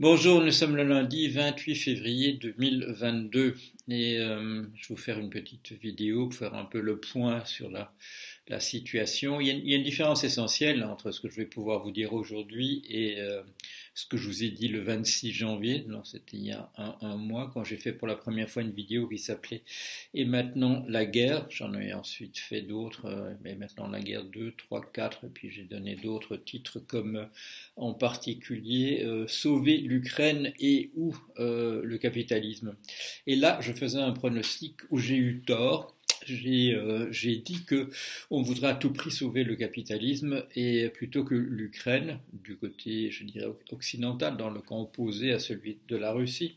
Bonjour, nous sommes le lundi 28 février 2022 et euh, je vais vous faire une petite vidéo pour faire un peu le point sur la, situation. Il y, a, il y, a, une différence essentielle entre ce que je vais pouvoir vous dire aujourd'hui et euh, ce que je vous ai dit le 26 janvier, c'était il y a un, un mois, quand j'ai fait pour la première fois une vidéo qui s'appelait Et maintenant la guerre. J'en ai ensuite fait d'autres, euh, mais maintenant la guerre 2, 3, 4, et puis j'ai donné d'autres titres comme euh, en particulier euh, Sauver l'Ukraine et ou euh, le capitalisme. Et là, je faisais un pronostic où j'ai eu tort j'ai euh, dit que on voudrait à tout prix sauver le capitalisme et plutôt que l'Ukraine du côté, je dirais occidental, dans le camp opposé à celui de la Russie.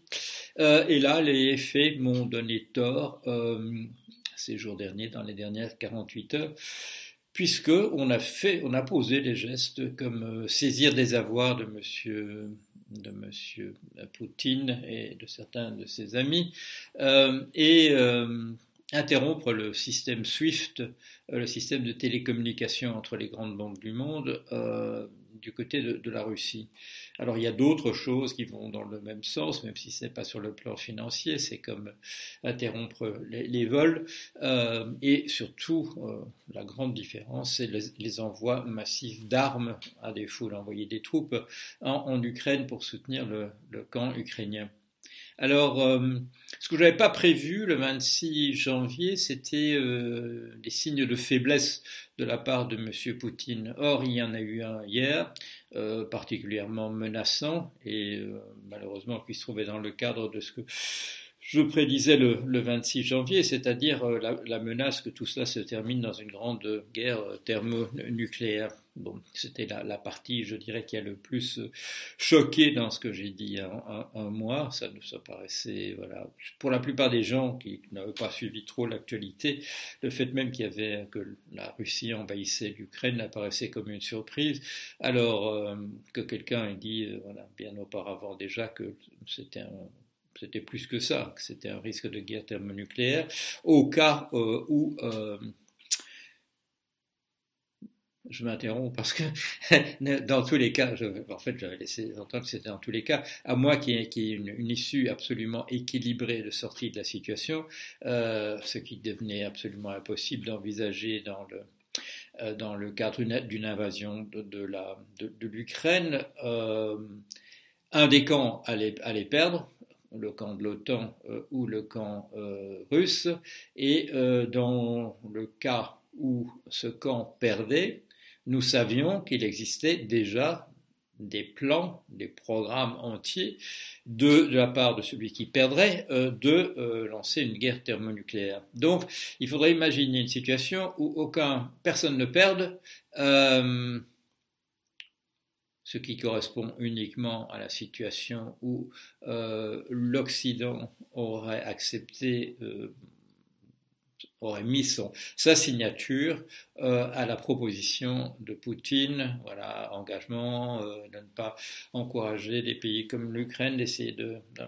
Euh, et là, les faits m'ont donné tort euh, ces jours derniers, dans les dernières 48 heures puisque on a fait, on a posé des gestes comme saisir des avoirs de Monsieur de Monsieur Poutine et de certains de ses amis et interrompre le système SWIFT, euh, le système de télécommunication entre les grandes banques du monde, euh, du côté de, de, la Russie. Alors il y a d'autres choses qui vont dans le même sens, même si ce n'est pas sur le plan financier, c'est comme interrompre les, les vols, euh, et surtout euh, la grande différence, c'est les, les, envois massifs d'armes, à défaut d'envoyer des troupes, en, en, Ukraine pour soutenir le, le camp ukrainien. Alors, euh, ce que je n'avais pas prévu le 26 janvier, c'était euh, des signes de faiblesse de la part de M. Poutine. Or, il y en a eu un hier, euh, particulièrement menaçant, et malheureusement qui se trouvait dans le cadre de ce que je prédisais le, le 26 janvier, c'est-à-dire euh, la, la, menace que tout cela se termine dans une grande guerre thermonucléaire. Bon, c'était la, la, partie, je dirais, qui a le plus choqué dans ce que j'ai dit y a un, un, mois. Ça nous ça paraissait, voilà, pour la plupart des gens qui n'avaient pas suivi trop l'actualité, le fait même qu'il y avait que la Russie envahissait l'Ukraine apparaissait comme une surprise. Alors euh, que quelqu'un ait dit, euh, voilà, bien auparavant déjà que c'était un c'était plus que ça, que c'était un risque de guerre thermonucléaire, au cas euh, où euh, je m'interromps parce que dans tous les cas, en fait, j'avais laissé entendre que c'était dans tous les cas, à moi qui ait qui une, issue absolument équilibrée de sortie de la situation, euh, ce qui devenait absolument impossible d'envisager dans le dans le cadre d'une invasion de, l'Ukraine. Un des camps allait perdre, le camp de l'OTAN euh, ou le camp euh, russe. Et euh, dans le cas où ce camp perdait, nous savions qu'il existait déjà des plans, des programmes entiers de, de, la part de celui qui perdrait de lancer une guerre thermonucléaire. Donc, il faudrait imaginer une situation où aucun personne ne perde. Ce qui correspond uniquement à la situation où euh, l'Occident aurait accepté, euh, aurait mis son, sa signature euh, à la proposition de Poutine, voilà, engagement de ne pas encourager des pays comme l'Ukraine d'essayer de, de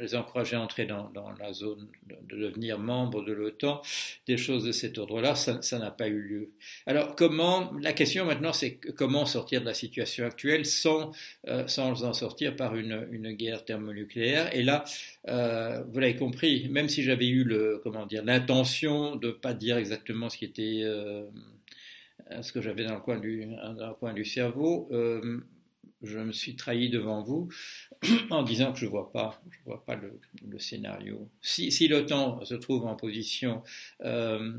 les encourager à entrer dans, la zone, de, de, devenir membre de l'OTAN, des choses de cet ordre-là, ça n'a pas eu lieu. Alors, comment, la question maintenant, c'est comment sortir de la situation actuelle sans, euh, sans en sortir par une, une guerre thermonucléaire? Et là, euh, vous l'avez compris, même si j'avais eu le, comment dire, l'intention de pas dire exactement ce qui était, euh, ce que j'avais dans le coin du, dans le coin du cerveau, je me suis trahi devant vous en disant que je ne vois pas, je vois pas le, scénario. Si, si l'OTAN se trouve en position euh,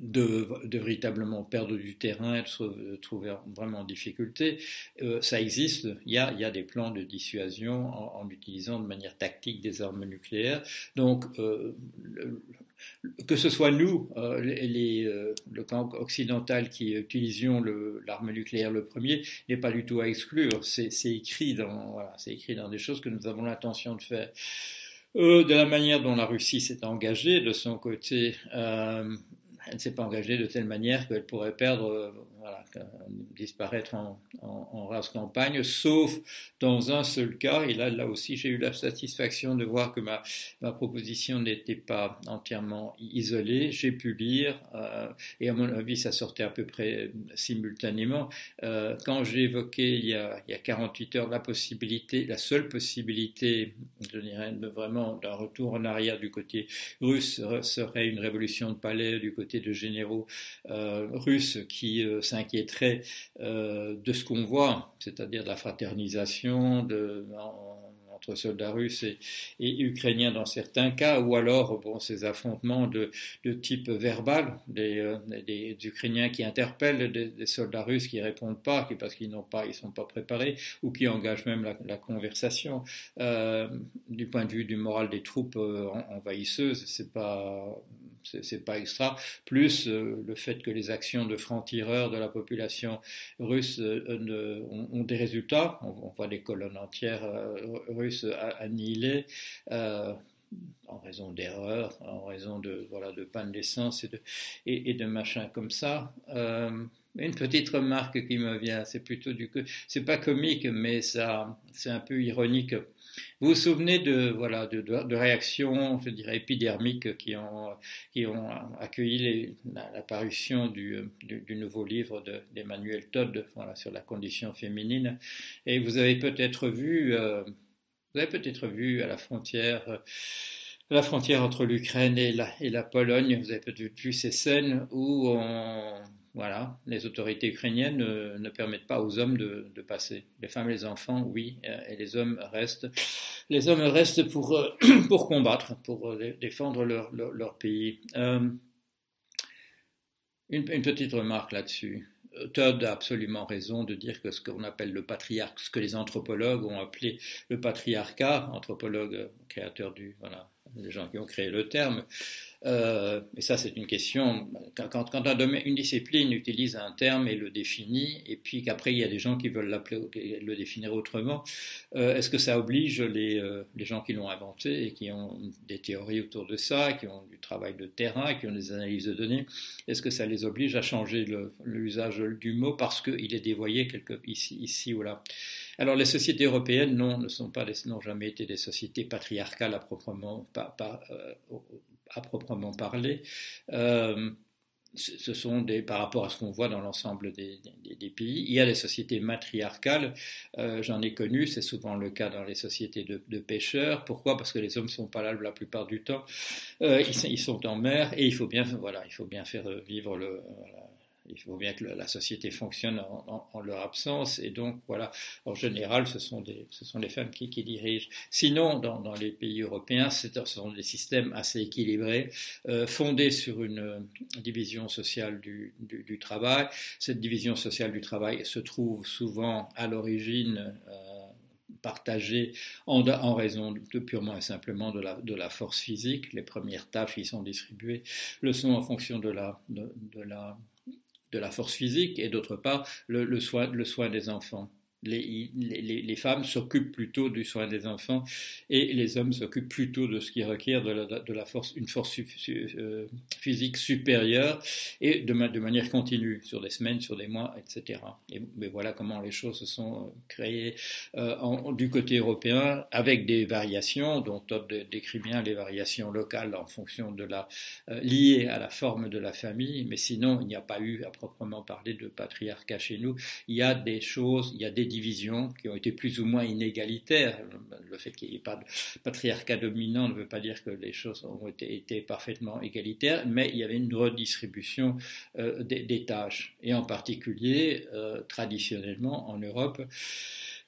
de, véritablement perdre du terrain, de se trouver vraiment en difficulté, euh, ça existe. Il y, a, des plans de dissuasion en, utilisant de manière tactique des armes nucléaires. Donc, euh, que ce soit nous, euh, euh, le camp occidental qui utilisions l'arme nucléaire le premier, n'est pas du tout à exclure. C'est écrit dans, voilà, écrit dans des choses que nous avons l'intention de faire. Euh, de la manière dont la Russie s'est engagée de son côté, elle ne s'est pas engagée de telle manière qu'elle pourrait perdre disparaître en, en, race campagne, sauf dans un seul cas, et là, là aussi j'ai eu la satisfaction de voir que ma, ma proposition n'était pas entièrement isolée, j'ai pu lire, euh, et à mon avis ça sortait à peu près simultanément, euh, quand j'ai évoqué il y, a, il y a 48 heures la possibilité, la seule possibilité, je dirais, vraiment d'un retour en arrière du côté russe serait une révolution de palais du côté de généraux euh, russes qui euh, s'inquiéteraient euh, de ce qu'on voit, c'est-à-dire de la fraternisation entre soldats russes et, ukrainiens dans certains cas, ou alors bon, ces affrontements de, type verbal, des, des, Ukrainiens qui interpellent des, soldats russes qui répondent pas, parce qu'ils n'ont pas, ils sont pas préparés, ou qui engagent même la, conversation. du point de vue du moral des troupes envahisseuses, c'est pas c'est pas extra, plus euh, le fait que les actions de francs-tireurs de la population russe euh, ont, des résultats. On, voit des colonnes entières euh, russes annihilées en raison d'erreurs, en raison de voilà de panne d'essence et de et, de machins comme ça. Une petite remarque qui me vient, c'est plutôt du c'est pas comique, mais ça c'est un peu ironique. Vous vous souvenez de, voilà, de, de, réactions, je dirais, épidermiques qui ont, qui ont accueilli l'apparition du, du, nouveau livre d'Emmanuel Todd voilà, sur la condition féminine. Et vous avez peut-être vu, euh, vous avez peut-être vu à la frontière, euh, la frontière entre l'Ukraine et et la Pologne, vous avez peut-être vu ces scènes où on voilà, les autorités ukrainiennes ne, permettent pas aux hommes de, passer. Les femmes et les enfants, oui, euh, et les hommes restent. Les hommes restent pour, euh, pour combattre, pour euh, défendre leur, leur, pays. une, une, petite remarque là-dessus. Todd a absolument raison de dire que ce qu'on appelle le patriarcat, ce que les anthropologues ont appelé le patriarcat, anthropologues créateurs du, voilà, les gens qui ont créé le terme, euh, et ça, c'est une question. Quand, une discipline utilise un terme et le définit, et puis qu'après il y a des gens qui veulent le définir autrement, euh, est-ce que ça oblige les, euh, les gens qui l'ont inventé et qui ont des théories autour de ça, qui ont du travail de terrain, qui ont des analyses de données, est-ce que ça les oblige à changer l'usage du mot parce qu'il est dévoyé ici, ou là? Alors les sociétés européennes, non, ne sont pas, n'ont jamais été des sociétés patriarcales à proprement, pas, pas, à proprement parler. Euh, ce sont des, par rapport à ce qu'on voit dans l'ensemble des, pays. Il y a des sociétés matriarcales, euh, j'en ai connu, c'est souvent le cas dans les sociétés de, pêcheurs. Pourquoi? Parce que les hommes ne sont pas là la plupart du temps. Euh, ils, sont en mer et il faut bien, voilà, il faut bien faire vivre le, il faut bien que la société fonctionne en, leur absence, et donc voilà, en général, ce sont, ce sont les femmes qui, dirigent. Sinon, dans, les pays européens, ce sont des systèmes assez équilibrés, euh, fondés sur une euh, division sociale du, travail. Cette division sociale du travail se trouve souvent à l'origine. Euh, partagée en, raison de, purement et simplement de la, de la, force physique. Les premières tâches qui sont distribuées le sont en fonction de la de la force physique et d'autre part le, soin des enfants les, femmes s'occupent plutôt du soin des enfants et les hommes s'occupent plutôt de ce qui requiert de la, force, une force euh, physique supérieure et de, manière continue sur des semaines, sur des mois, etc. Et, mais voilà comment les choses se sont euh, créées euh, du côté européen avec des variations dont Todd décrit bien les variations locales en fonction de la liées à la forme de la famille, mais sinon il n'y a pas eu à proprement parler de patriarcat chez nous. Il y a des choses, il y a des qui ont été plus ou moins inégalitaires. Le fait qu'il n'y ait pas de patriarcat dominant ne veut pas dire que les choses ont été, parfaitement égalitaires, mais il y avait une redistribution euh, des, tâches. Et en particulier, euh, traditionnellement en Europe,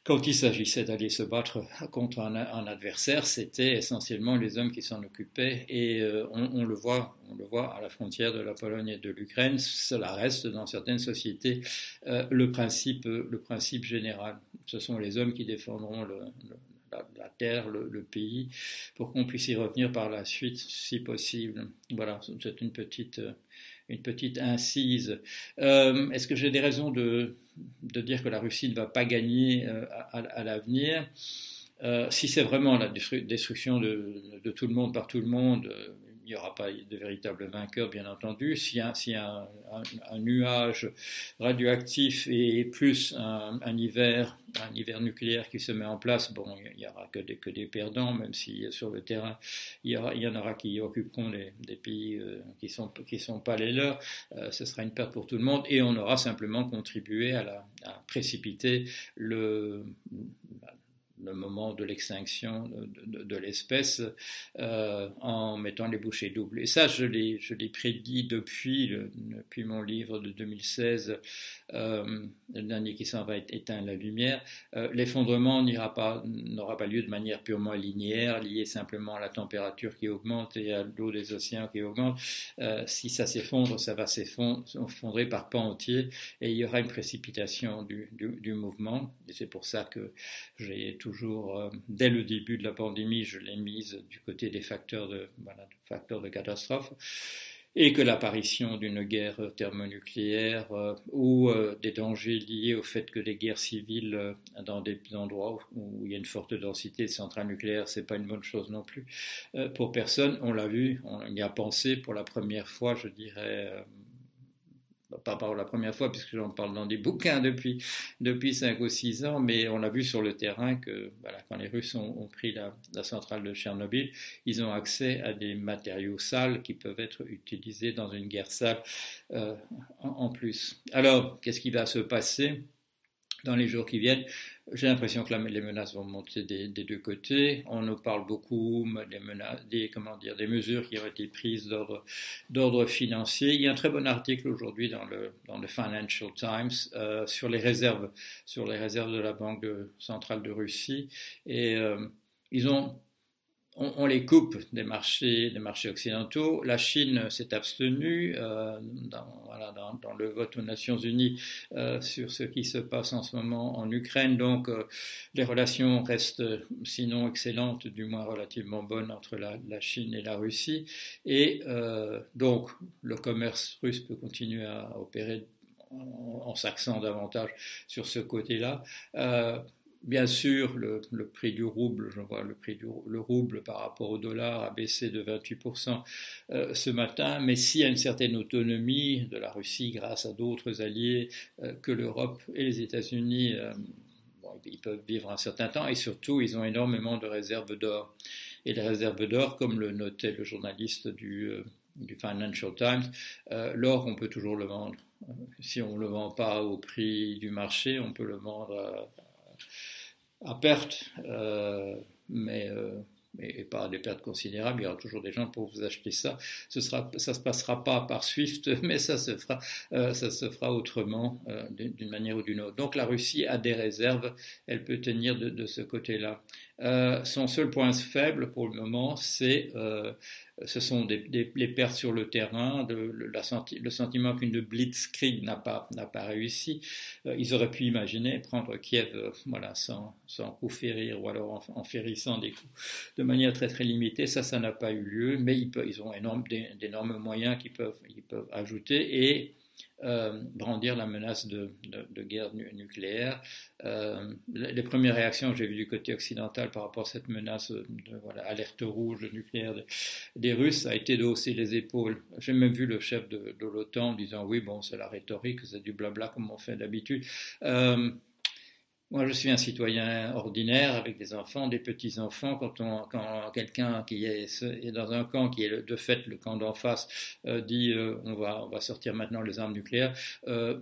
quand il s'agissait d'aller se battre contre un, adversaire, c'était essentiellement les hommes qui s'en occupaient et euh, on, le voit, on le voit à la frontière de la Pologne et de l'Ukraine. Cela reste dans certaines sociétés euh, principe, le principe général. Ce sont les hommes qui défendront la, terre, le, pays, pour qu'on puisse y revenir par la suite, si possible. Voilà, c'est une petite, une petite incise. Euh, est-ce que j'ai des raisons de de dire que la Russie ne va pas gagner euh, à, l'avenir? Euh, si c'est vraiment la destruction de, tout le monde par tout le monde, n'y aura pas de véritable vainqueur, bien entendu. Y a, si un, un, nuage radioactif et plus un, un, hiver, un hiver nucléaire qui se met en place, bon, il n'y aura que des, que des perdants, même si sur le terrain, il y, il en aura qui occuperont des pays euh, qui ne sont, qui sont pas les leurs. Euh, ce sera une perte pour tout le monde et on aura simplement contribué à, la, à précipiter le le moment de l'extinction de, l'espèce euh, en mettant les bouchées doubles. Et ça, je l'ai, je l'ai prédit depuis, depuis mon livre de 2016, euh, le dernier qui s'en va éteindre la lumière. Euh, l'effondrement n'ira pas, n'aura pas lieu de manière purement linéaire, liée simplement à la température qui augmente et à l'eau des océans qui augmente. Euh, si ça s'effondre, ça va s'effondrer par pans entiers et il y aura une précipitation du, du, du mouvement. Et c'est pour ça que j'ai tout toujours, euh, dès le début de la pandémie, je l'ai mise du côté des facteurs de, catastrophe, et que l'apparition d'une guerre thermonucléaire euh, ou euh, des dangers liés au fait que les guerres civiles dans des endroits où, il y a une forte densité de centrales nucléaires, c'est pas une bonne chose non plus pour personne. On l'a vu, on y a pensé pour la première fois, je dirais pas par la première fois, puisque j'en parle dans des bouquins depuis, depuis 5 ou 6 ans, mais on a vu sur le terrain que voilà, quand les Russes ont, pris la, la, centrale de Tchernobyl, ils ont accès à des matériaux sales qui peuvent être utilisés dans une guerre sale euh, en, plus. Alors, qu'est-ce qui va se passer? Dans les jours qui viennent j'ai l'impression que les menaces vont monter des, deux côtés. On nous parle beaucoup des, menaces, des, comment dire, des mesures qui ont été prises d'ordre financier. Il y a un très bon article aujourd'hui dans le, dans le Financial Times euh, sur les réserves, sur les réserves de la Banque centrale de Russie. Et euh, ils ont on, les coupe des marchés, occidentaux. La Chine s'est abstenue euh, dans, le vote aux Nations Unies euh, sur ce qui se passe en ce moment en Ukraine. Donc, euh, les relations restent, sinon excellentes, du moins relativement bonnes entre la, Chine et la Russie. Et donc, le commerce russe peut continuer à opérer en, en davantage sur ce côté-là. Bien sûr, le, prix du rouble, je vois le prix du le rouble par rapport au dollar a baissé de 28% euh, ce matin, mais s'il y a une certaine autonomie de la Russie grâce à d'autres alliés euh, que l'Europe et les États-Unis, euh, ils peuvent vivre un certain temps et surtout ils ont énormément de réserves d'or. Et les réserves d'or, comme le notait le journaliste du, du Financial Times, l'or on peut toujours le vendre. Si on ne le vend pas au prix du marché, on peut le vendre à perte, euh, mais, euh, mais, pas à des pertes considérables. Il y aura toujours des gens pour vous acheter ça. Ce sera, ça se passera pas par Swift, mais ça se fera, euh, ça se fera autrement, d'une manière ou d'une autre. Donc la Russie a des réserves, elle peut tenir de ce côté-là. Euh, son seul point faible pour le moment, c'est euh, ce sont les pertes sur le terrain, le, sentiment qu'une blitzkrieg n'a pas, pas réussi. Euh, ils auraient pu imaginer prendre Kiev voilà, sans, sans coup férir ou alors en, en, férissant des coups de manière très très limitée. Ça, ça n'a pas eu lieu, mais ils, peuvent, ils ont énorme, d'énormes moyens qu'ils peuvent, ils peuvent ajouter et euh, brandir la menace de, guerre nu nucléaire. Euh, les premières réactions que j'ai vues du côté occidental par rapport à cette menace de voilà, alerte rouge nucléaire des, des Russes a été de hausser les épaules. J'ai même vu le chef de, de l'OTAN disant oui, bon, c'est la rhétorique, c'est du blabla comme on fait d'habitude. Euh, moi, je suis un citoyen ordinaire avec des enfants, des petits-enfants. Quand, on, quand quelqu'un qui est, dans un camp, qui est de fait le camp d'en face, euh, dit euh, on, va, on va sortir maintenant les armes nucléaires, euh,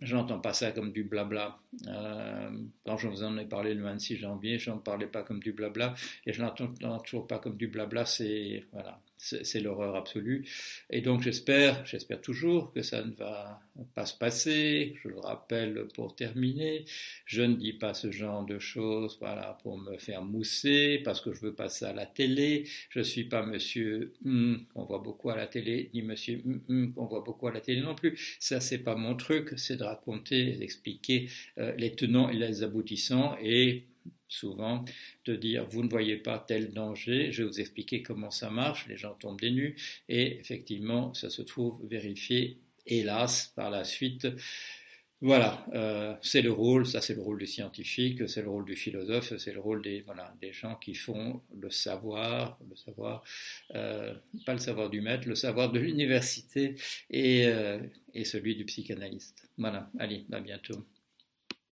j'entends pas ça comme du blabla. Euh, quand je vous en ai parlé le 26 janvier, je n'en parlais pas comme du blabla, et je n'entends toujours pas comme du blabla. C'est voilà, c'est l'horreur absolue. Et donc j'espère, j'espère toujours que ça ne va pas se passer. Je le rappelle pour terminer, je ne dis pas ce genre de choses, voilà, pour me faire mousser, parce que je veux passer à la télé. Je suis pas Monsieur mm, qu'on voit beaucoup à la télé, ni Monsieur mm, qu'on voit beaucoup à la télé non plus. Ça c'est pas mon truc, c'est de raconter, d'expliquer euh, les tenants et les aboutissants et souvent de dire vous ne voyez pas tel danger, je vais vous expliquer comment ça marche, les gens tombent des nues et effectivement ça se trouve vérifié hélas par la suite Voilà, euh, c'est le rôle, ça c'est le rôle du scientifique, c'est le rôle du philosophe, c'est le rôle des, gens qui font le savoir, le savoir, euh, pas le savoir du maître, le savoir de l'université et, euh, et celui du psychanalyste. Voilà, allez, à bientôt.